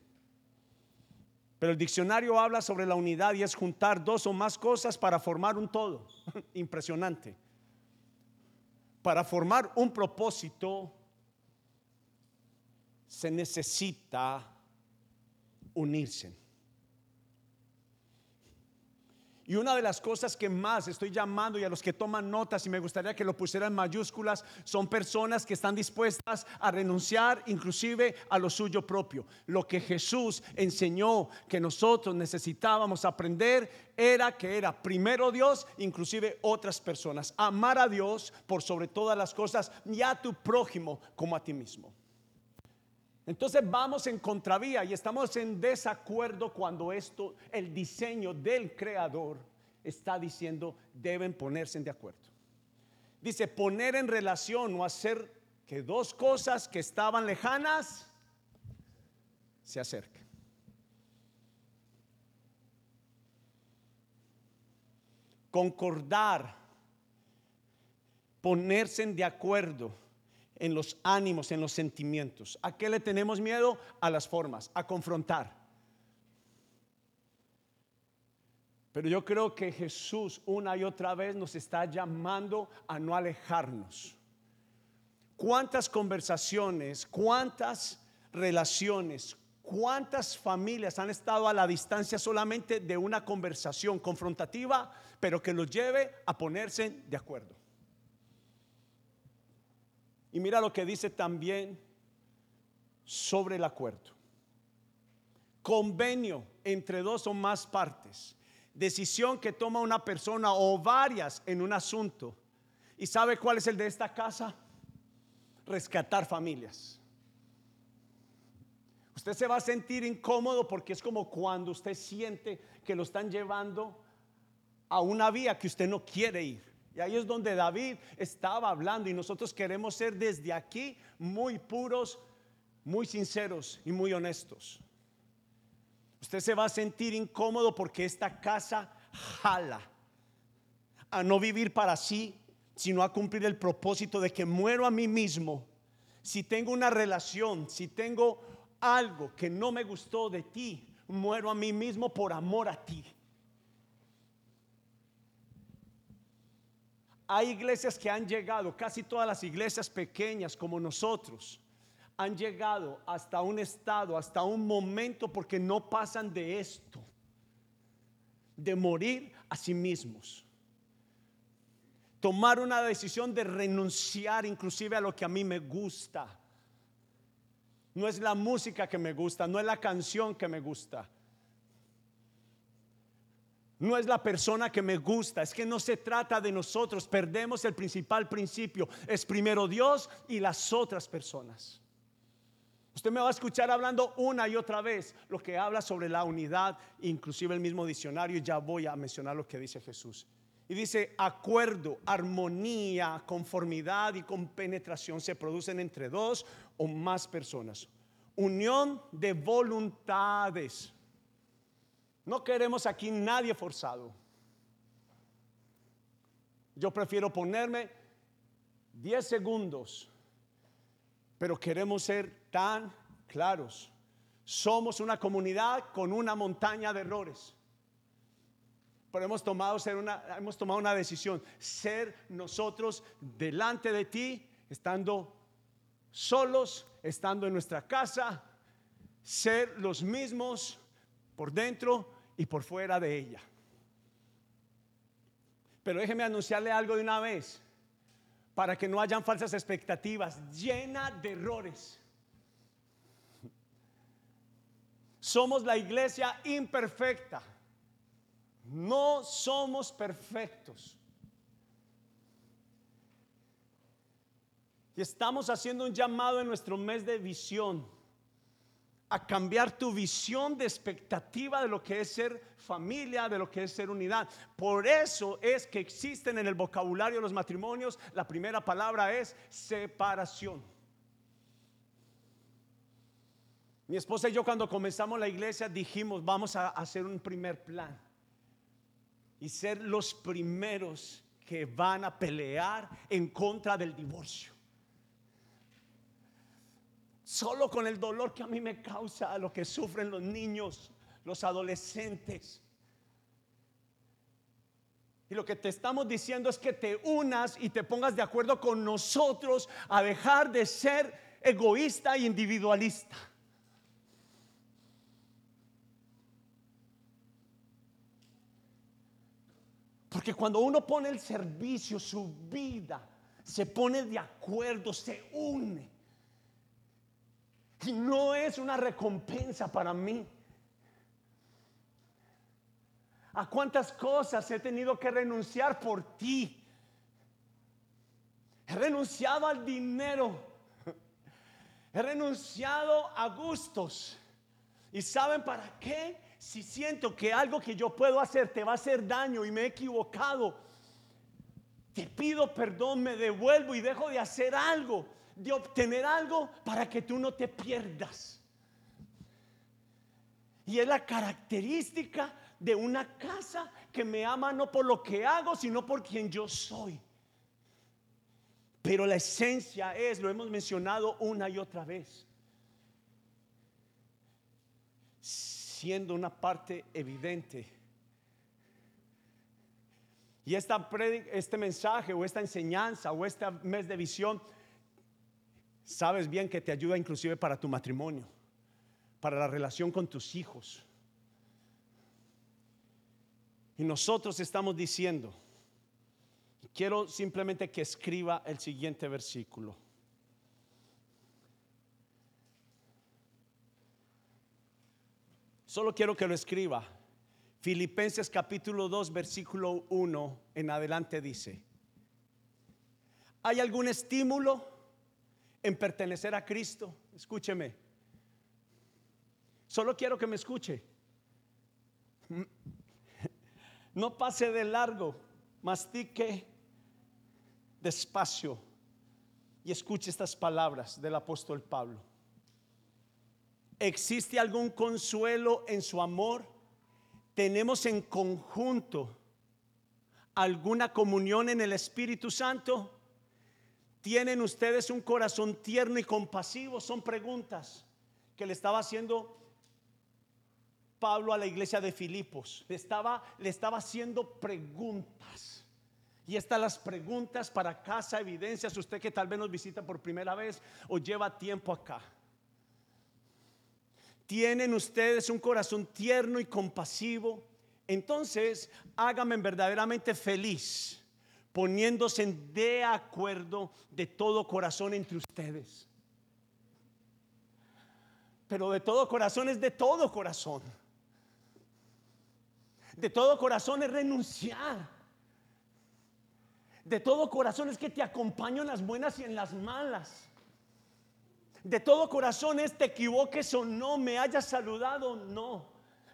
Pero el diccionario habla sobre la unidad y es juntar dos o más cosas para formar un todo. [laughs] Impresionante. Para formar un propósito se necesita unirse. Y una de las cosas que más estoy llamando y a los que toman notas y me gustaría que lo pusieran en mayúsculas son personas que están dispuestas a renunciar inclusive a lo suyo propio. Lo que Jesús enseñó que nosotros necesitábamos aprender era que era primero Dios, inclusive otras personas. Amar a Dios por sobre todas las cosas y a tu prójimo como a ti mismo. Entonces vamos en contravía y estamos en desacuerdo cuando esto, el diseño del creador está diciendo deben ponerse de acuerdo. Dice poner en relación o hacer que dos cosas que estaban lejanas se acerquen. Concordar, ponerse de acuerdo en los ánimos, en los sentimientos. ¿A qué le tenemos miedo? A las formas, a confrontar. Pero yo creo que Jesús una y otra vez nos está llamando a no alejarnos. ¿Cuántas conversaciones, cuántas relaciones, cuántas familias han estado a la distancia solamente de una conversación confrontativa, pero que los lleve a ponerse de acuerdo? Y mira lo que dice también sobre el acuerdo. Convenio entre dos o más partes decisión que toma una persona o varias en un asunto. ¿Y sabe cuál es el de esta casa? Rescatar familias. Usted se va a sentir incómodo porque es como cuando usted siente que lo están llevando a una vía que usted no quiere ir. Y ahí es donde David estaba hablando y nosotros queremos ser desde aquí muy puros, muy sinceros y muy honestos. Usted se va a sentir incómodo porque esta casa jala a no vivir para sí, sino a cumplir el propósito de que muero a mí mismo. Si tengo una relación, si tengo algo que no me gustó de ti, muero a mí mismo por amor a ti. Hay iglesias que han llegado, casi todas las iglesias pequeñas como nosotros, han llegado hasta un estado, hasta un momento, porque no pasan de esto, de morir a sí mismos. Tomar una decisión de renunciar inclusive a lo que a mí me gusta. No es la música que me gusta, no es la canción que me gusta. No es la persona que me gusta, es que no se trata de nosotros, perdemos el principal principio, es primero Dios y las otras personas. Usted me va a escuchar hablando una y otra vez lo que habla sobre la unidad, inclusive el mismo diccionario, ya voy a mencionar lo que dice Jesús. Y dice, acuerdo, armonía, conformidad y compenetración se producen entre dos o más personas. Unión de voluntades. No queremos aquí nadie forzado. Yo prefiero ponerme 10 segundos pero queremos ser tan claros. Somos una comunidad con una montaña de errores. Pero hemos tomado, ser una, hemos tomado una decisión, ser nosotros delante de ti, estando solos, estando en nuestra casa, ser los mismos por dentro y por fuera de ella. Pero déjeme anunciarle algo de una vez para que no hayan falsas expectativas, llena de errores. Somos la iglesia imperfecta. No somos perfectos. Y estamos haciendo un llamado en nuestro mes de visión a cambiar tu visión de expectativa de lo que es ser familia, de lo que es ser unidad. Por eso es que existen en el vocabulario de los matrimonios, la primera palabra es separación. Mi esposa y yo cuando comenzamos la iglesia dijimos, vamos a hacer un primer plan y ser los primeros que van a pelear en contra del divorcio solo con el dolor que a mí me causa lo que sufren los niños, los adolescentes. Y lo que te estamos diciendo es que te unas y te pongas de acuerdo con nosotros a dejar de ser egoísta e individualista. Porque cuando uno pone el servicio, su vida, se pone de acuerdo, se une y no es una recompensa para mí. ¿A cuántas cosas he tenido que renunciar por ti? He renunciado al dinero. He renunciado a gustos. ¿Y saben para qué? Si siento que algo que yo puedo hacer te va a hacer daño y me he equivocado, te pido perdón, me devuelvo y dejo de hacer algo de obtener algo para que tú no te pierdas. Y es la característica de una casa que me ama no por lo que hago, sino por quien yo soy. Pero la esencia es, lo hemos mencionado una y otra vez, siendo una parte evidente. Y esta este mensaje o esta enseñanza o este mes de visión, sabes bien que te ayuda inclusive para tu matrimonio, para la relación con tus hijos. Y nosotros estamos diciendo, quiero simplemente que escriba el siguiente versículo. Solo quiero que lo escriba. Filipenses capítulo 2, versículo 1 en adelante dice, ¿hay algún estímulo en pertenecer a Cristo? Escúcheme. Solo quiero que me escuche. [laughs] No pase de largo, mastique despacio y escuche estas palabras del apóstol Pablo. ¿Existe algún consuelo en su amor? tenemos en conjunto alguna comunión en el Espíritu Santo? ¿Tienen ustedes un corazón tierno y compasivo? Son preguntas que le estaba haciendo Pablo a la iglesia de Filipos. Le estaba, le estaba haciendo preguntas. Y estas las preguntas para casa, evidencias, usted que tal vez nos visita por primera vez o lleva tiempo acá. ¿Tienen ustedes un corazón tierno y compasivo? Entonces, háganme verdaderamente feliz poniéndose de acuerdo de todo corazón entre ustedes. Pero de todo corazón es de todo corazón. De todo corazón es renunciar. De todo corazón es que te acompaño en las buenas y en las malas de todo corazón es te equivoques o no, me hayas saludado o no,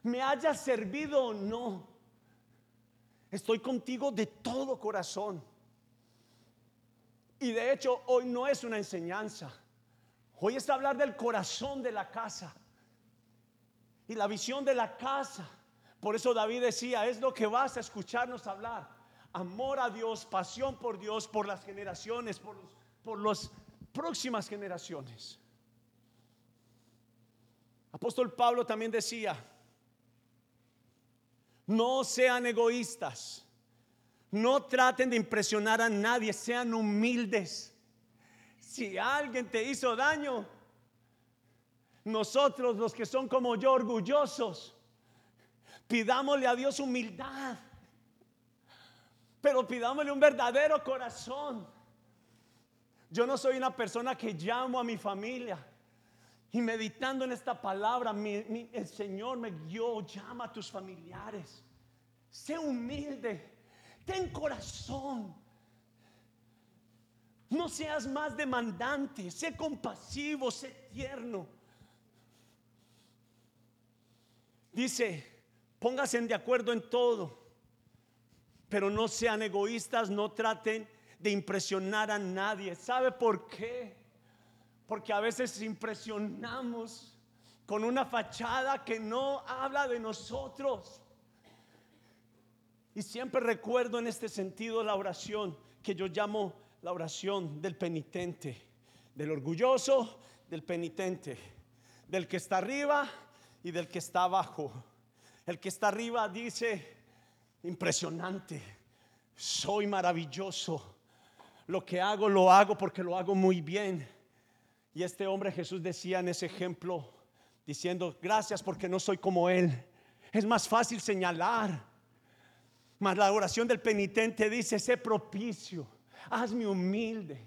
me hayas servido o no. Estoy contigo de todo corazón. Y de hecho hoy no es una enseñanza. Hoy es hablar del corazón de la casa. Y la visión de la casa. Por eso David decía, es lo que vas a escucharnos hablar. Amor a Dios, pasión por Dios, por las generaciones, por, por las próximas generaciones. Apóstol Pablo también decía, no sean egoístas, no traten de impresionar a nadie, sean humildes. Si alguien te hizo daño, nosotros los que son como yo orgullosos, pidámosle a Dios humildad, pero pidámosle un verdadero corazón. Yo no soy una persona que llamo a mi familia y meditando en esta palabra, el Señor me guió, llama a tus familiares. Sé humilde, ten corazón. No seas más demandante, sé compasivo, sé tierno. Dice, pónganse de acuerdo en todo, pero no sean egoístas, no traten de impresionar a nadie. ¿Sabe por qué? Porque a veces impresionamos con una fachada que no habla de nosotros. Y siempre recuerdo en este sentido la oración que yo llamo la oración del penitente, del orgulloso, del penitente, del que está arriba y del que está abajo. El que está arriba dice, impresionante, soy maravilloso, lo que hago lo hago porque lo hago muy bien. Y este hombre Jesús decía en ese ejemplo, diciendo, gracias porque no soy como Él. Es más fácil señalar. Mas la oración del penitente dice, sé propicio, hazme humilde,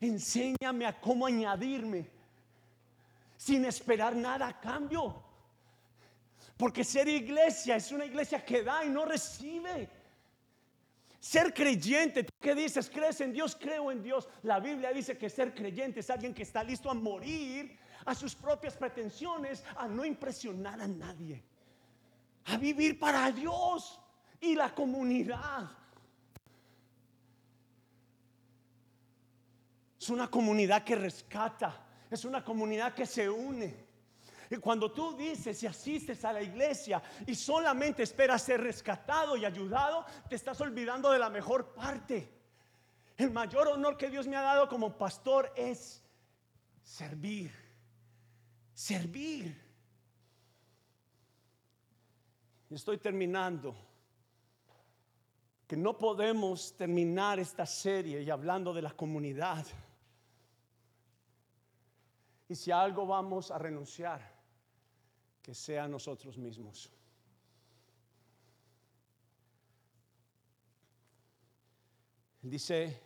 enséñame a cómo añadirme sin esperar nada a cambio. Porque ser iglesia es una iglesia que da y no recibe. Ser creyente, ¿tú qué dices? ¿Crees en Dios? Creo en Dios. La Biblia dice que ser creyente es alguien que está listo a morir a sus propias pretensiones, a no impresionar a nadie, a vivir para Dios y la comunidad. Es una comunidad que rescata, es una comunidad que se une. Y cuando tú dices y asistes a la iglesia y solamente esperas ser rescatado y ayudado, te estás olvidando de la mejor parte. El mayor honor que Dios me ha dado como pastor es servir. Servir. Estoy terminando. Que no podemos terminar esta serie y hablando de la comunidad. Y si a algo vamos a renunciar, que sea nosotros mismos. Dice,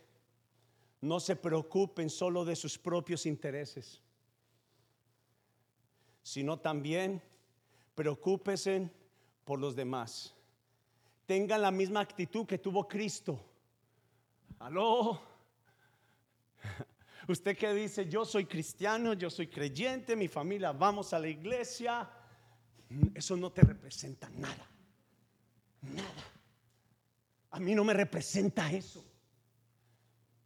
no se preocupen solo de sus propios intereses, sino también preocúpense por los demás. Tengan la misma actitud que tuvo Cristo. Aló. [laughs] Usted que dice, yo soy cristiano, yo soy creyente, mi familia, vamos a la iglesia. Eso no te representa nada. Nada. A mí no me representa eso.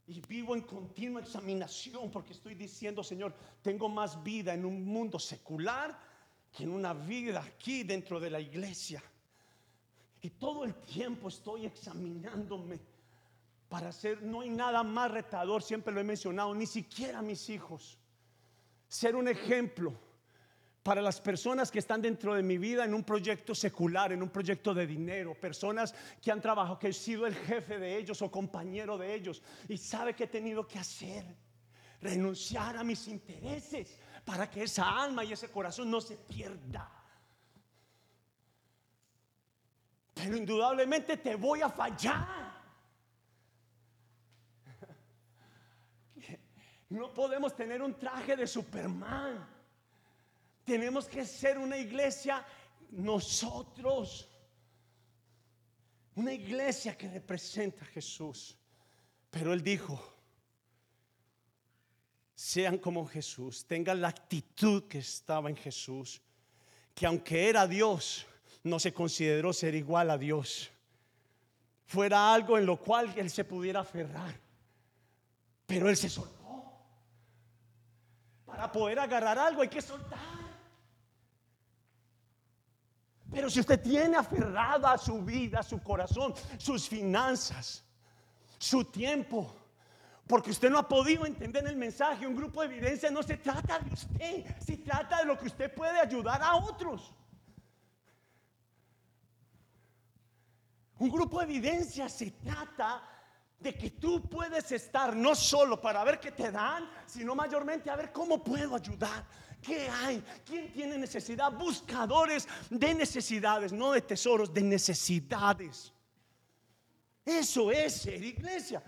Y vivo en continua examinación porque estoy diciendo, Señor, tengo más vida en un mundo secular que en una vida aquí dentro de la iglesia. Y todo el tiempo estoy examinándome para ser, no hay nada más retador, siempre lo he mencionado, ni siquiera mis hijos. Ser un ejemplo para las personas que están dentro de mi vida en un proyecto secular, en un proyecto de dinero, personas que han trabajado, que he sido el jefe de ellos o compañero de ellos y sabe que he tenido que hacer, renunciar a mis intereses para que esa alma y ese corazón no se pierda. Pero indudablemente te voy a fallar. [laughs] No podemos tener un traje de Superman. Tenemos que ser una iglesia nosotros. Una iglesia que representa a Jesús. Pero Él dijo, sean como Jesús, tengan la actitud que estaba en Jesús, que aunque era Dios, no se consideró ser igual a Dios. Fuera algo en lo cual Él se pudiera aferrar. Pero Él se soltó. Para poder agarrar algo hay que soltar. Pero si usted tiene aferrada su vida, su corazón, sus finanzas, su tiempo, porque usted no ha podido entender el mensaje, un grupo de evidencia no se trata de usted, se trata de lo que usted puede ayudar a otros. Un grupo de evidencia se trata de que tú puedes estar no solo para ver qué te dan, sino mayormente a ver cómo puedo ayudar. ¿Qué hay? ¿Quién tiene necesidad? Buscadores de necesidades, no de tesoros, de necesidades. Eso es ser iglesia.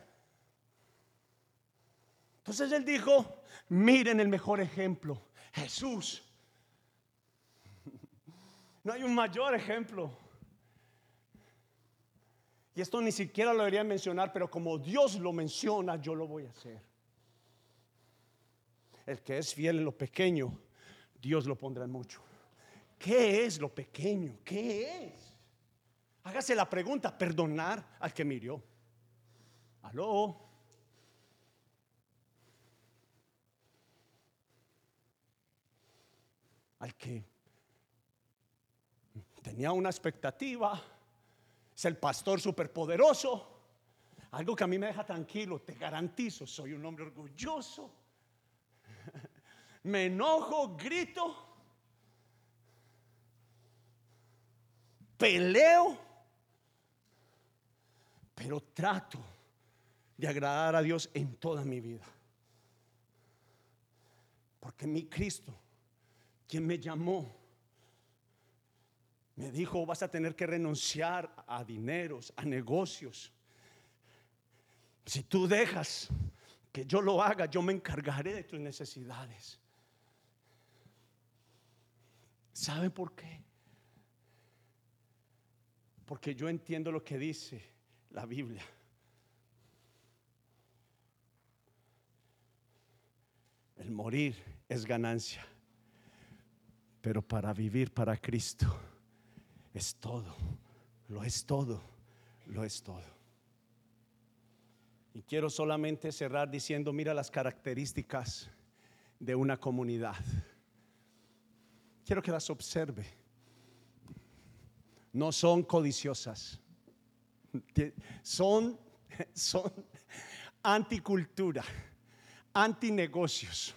Entonces él dijo, miren el mejor ejemplo, Jesús. [laughs] No hay un mayor ejemplo. Y esto ni siquiera lo debería mencionar, pero como Dios lo menciona, yo lo voy a hacer. El que es fiel en lo pequeño, Dios lo pondrá en mucho. ¿Qué es lo pequeño? ¿Qué es? Hágase la pregunta, perdonar al que murió. Aló. Al que tenía una expectativa, es el pastor superpoderoso. Algo que a mí me deja tranquilo, te garantizo, soy un hombre orgulloso me enojo, grito, peleo, pero trato de agradar a Dios en toda mi vida. Porque mi Cristo, quien me llamó, me dijo, vas a tener que renunciar a dineros, a negocios. Si tú dejas que yo lo haga, yo me encargaré de tus necesidades. ¿Sabe por qué? Porque yo entiendo lo que dice la Biblia. El morir es ganancia, pero para vivir para Cristo es todo, lo es todo, lo es todo. Y quiero solamente cerrar diciendo, mira las características de una comunidad. Quiero que las observe. No son codiciosas. Son, [laughs] son anticultura, antinegocios.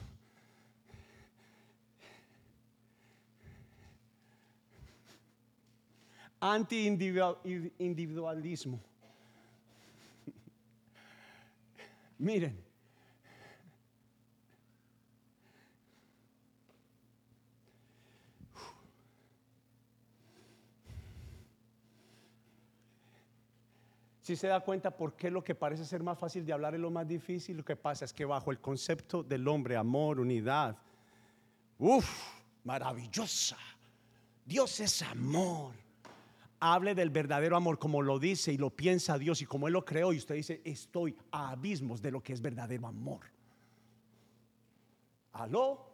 Anti-individualismo. [laughs] Miren, Si se da cuenta por qué lo que parece ser más fácil de hablar es lo más difícil, lo que pasa es que bajo el concepto del hombre, amor, unidad, uff, maravillosa. Dios es amor. Hable del verdadero amor como lo dice y lo piensa Dios y como Él lo creó y usted dice, estoy a abismos de lo que es verdadero amor. ¿Aló?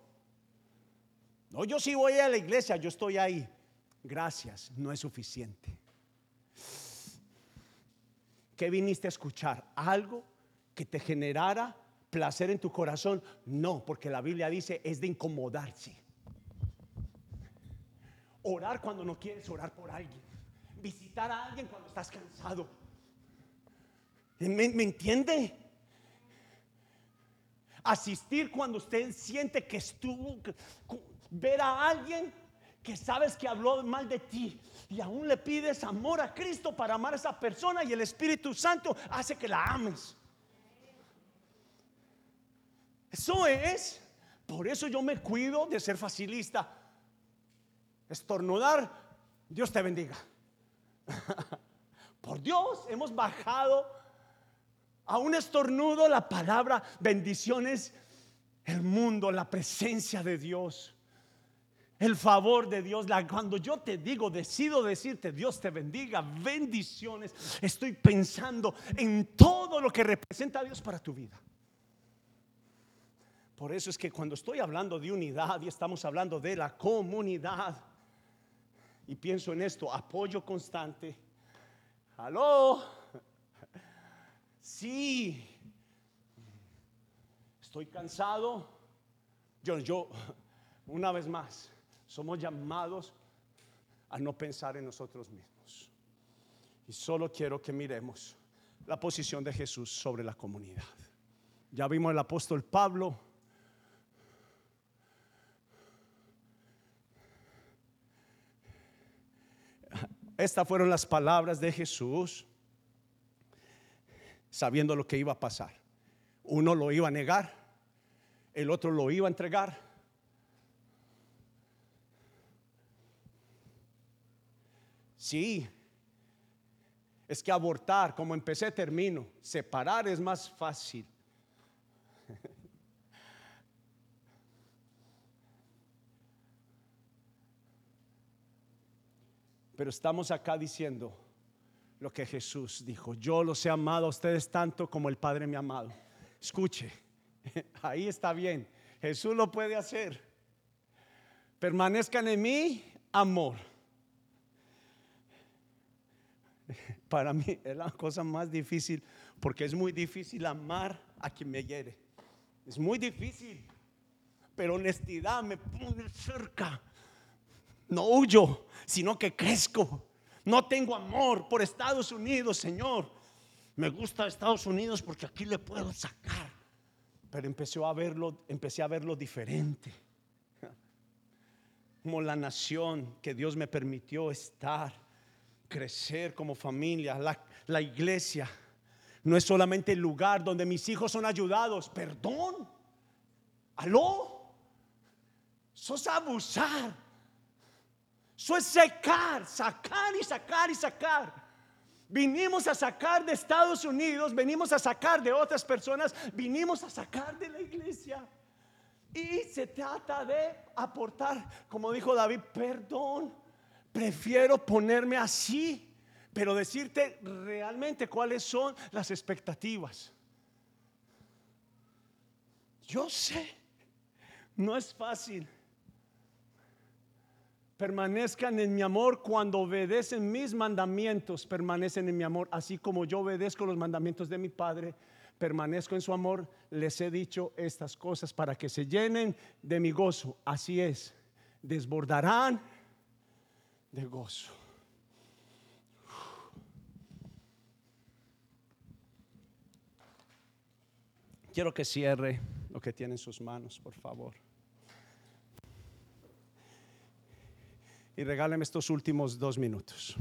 No, yo sí voy a la iglesia, yo estoy ahí. Gracias, no es suficiente. ¿Qué viniste a escuchar? ¿Algo que te generara placer en tu corazón? No, porque la Biblia dice es de incomodarse. Orar cuando no quieres orar por alguien. Visitar a alguien cuando estás cansado. ¿Me, me entiende? Asistir cuando usted siente que estuvo, ver a alguien que sabes que habló mal de ti y aún le pides amor a Cristo para amar a esa persona y el Espíritu Santo hace que la ames. Eso es. Por eso yo me cuido de ser facilista. Estornudar, Dios te bendiga. [laughs] Por Dios, hemos bajado a un estornudo la palabra bendiciones, el mundo, la presencia de Dios el favor de Dios. cuando yo te digo, decido decirte, Dios te bendiga, bendiciones, estoy pensando en todo lo que representa a Dios para tu vida. Por eso es que cuando estoy hablando de unidad y estamos hablando de la comunidad, y pienso en esto, apoyo constante. Aló, sí, estoy cansado. Yo, yo, una vez más, somos llamados a no pensar en nosotros mismos. Y solo quiero que miremos la posición de Jesús sobre la comunidad. Ya vimos el apóstol Pablo. Estas fueron las palabras de Jesús, sabiendo lo que iba a pasar. Uno lo iba a negar, el otro lo iba a entregar Sí, es que abortar, como empecé, termino. Separar es más fácil. Pero estamos acá diciendo lo que Jesús dijo. Yo los he amado a ustedes tanto como el Padre me ha amado. Escuche, [laughs] ahí está bien. Jesús lo puede hacer. Permanezcan en mí, amor. Para mí es la cosa más difícil porque es muy difícil amar a quien me hiere. Es muy difícil, pero honestidad me pone cerca. No huyo, sino que crezco. No tengo amor por Estados Unidos, Señor. Me gusta Estados Unidos porque aquí le puedo sacar. Pero empecé a verlo, empecé a verlo diferente. Como la nación que Dios me permitió estar crecer como familia. La, iglesia no es solamente el lugar donde mis hijos son ayudados. Perdón. Aló. Eso es abusar. Eso es secar, sacar y sacar y sacar. Vinimos a sacar de Estados Unidos, venimos a sacar de otras personas, vinimos a sacar de la iglesia. Y se trata de aportar, como dijo David, perdón prefiero ponerme así, pero decirte realmente cuáles son las expectativas. Yo sé, no es fácil. Permanezcan en mi amor cuando obedecen mis mandamientos, permanecen en mi amor, así como yo obedezco los mandamientos de mi Padre, permanezco en su amor. Les he dicho estas cosas para que se llenen de mi gozo. Así es, desbordarán de gozo. Quiero que cierre lo que tiene en sus manos, por favor. Y regáleme estos últimos dos minutos.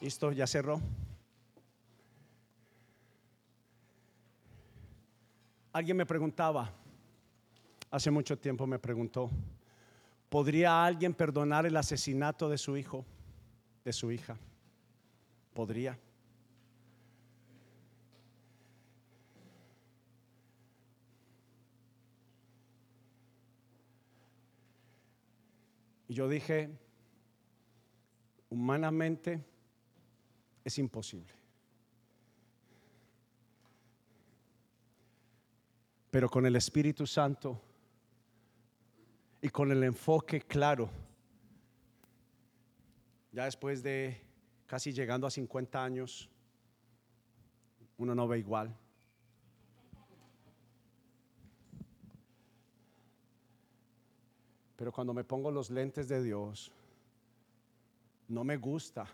¿Listo? ¿Ya cerró? Alguien me preguntaba, hace mucho tiempo me preguntó, ¿podría alguien perdonar el asesinato de su hijo, de su hija? ¿Podría? Y yo dije, humanamente es imposible. Pero con el Espíritu Santo y con el enfoque claro, ya después de casi llegando a 50 años, uno no ve igual. Pero cuando me pongo los lentes de Dios, no me gusta.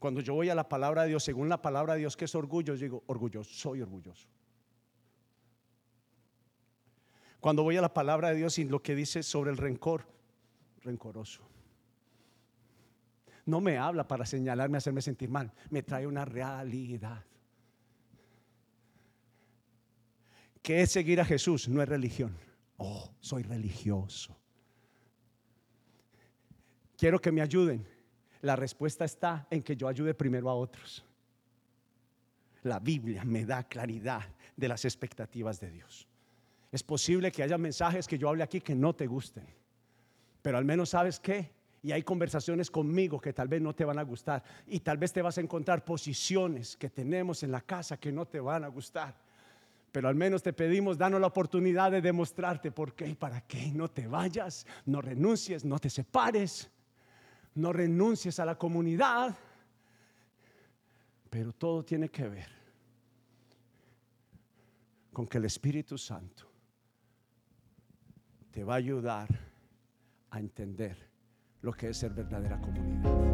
Cuando yo voy a la palabra de Dios, según la palabra de Dios, que es orgullo, yo digo, orgulloso, soy orgulloso. Cuando voy a la palabra de Dios y lo que dice sobre el rencor, rencoroso. No me habla para señalarme, hacerme sentir mal, me trae una realidad. ¿Qué es seguir a Jesús? No es religión oh, soy religioso. Quiero que me ayuden. La respuesta está en que yo ayude primero a otros. La Biblia me da claridad de las expectativas de Dios. Es posible que haya mensajes que yo hable aquí que no te gusten, pero al menos sabes qué. Y hay conversaciones conmigo que tal vez no te van a gustar. Y tal vez te vas a encontrar posiciones que tenemos en la casa que no te van a gustar. Pero al menos te pedimos, danos la oportunidad de demostrarte por qué y para qué. No te vayas, no renuncies, no te separes, no renuncies a la comunidad. Pero todo tiene que ver con que el Espíritu Santo te va a ayudar a entender lo que es ser verdadera comunidad.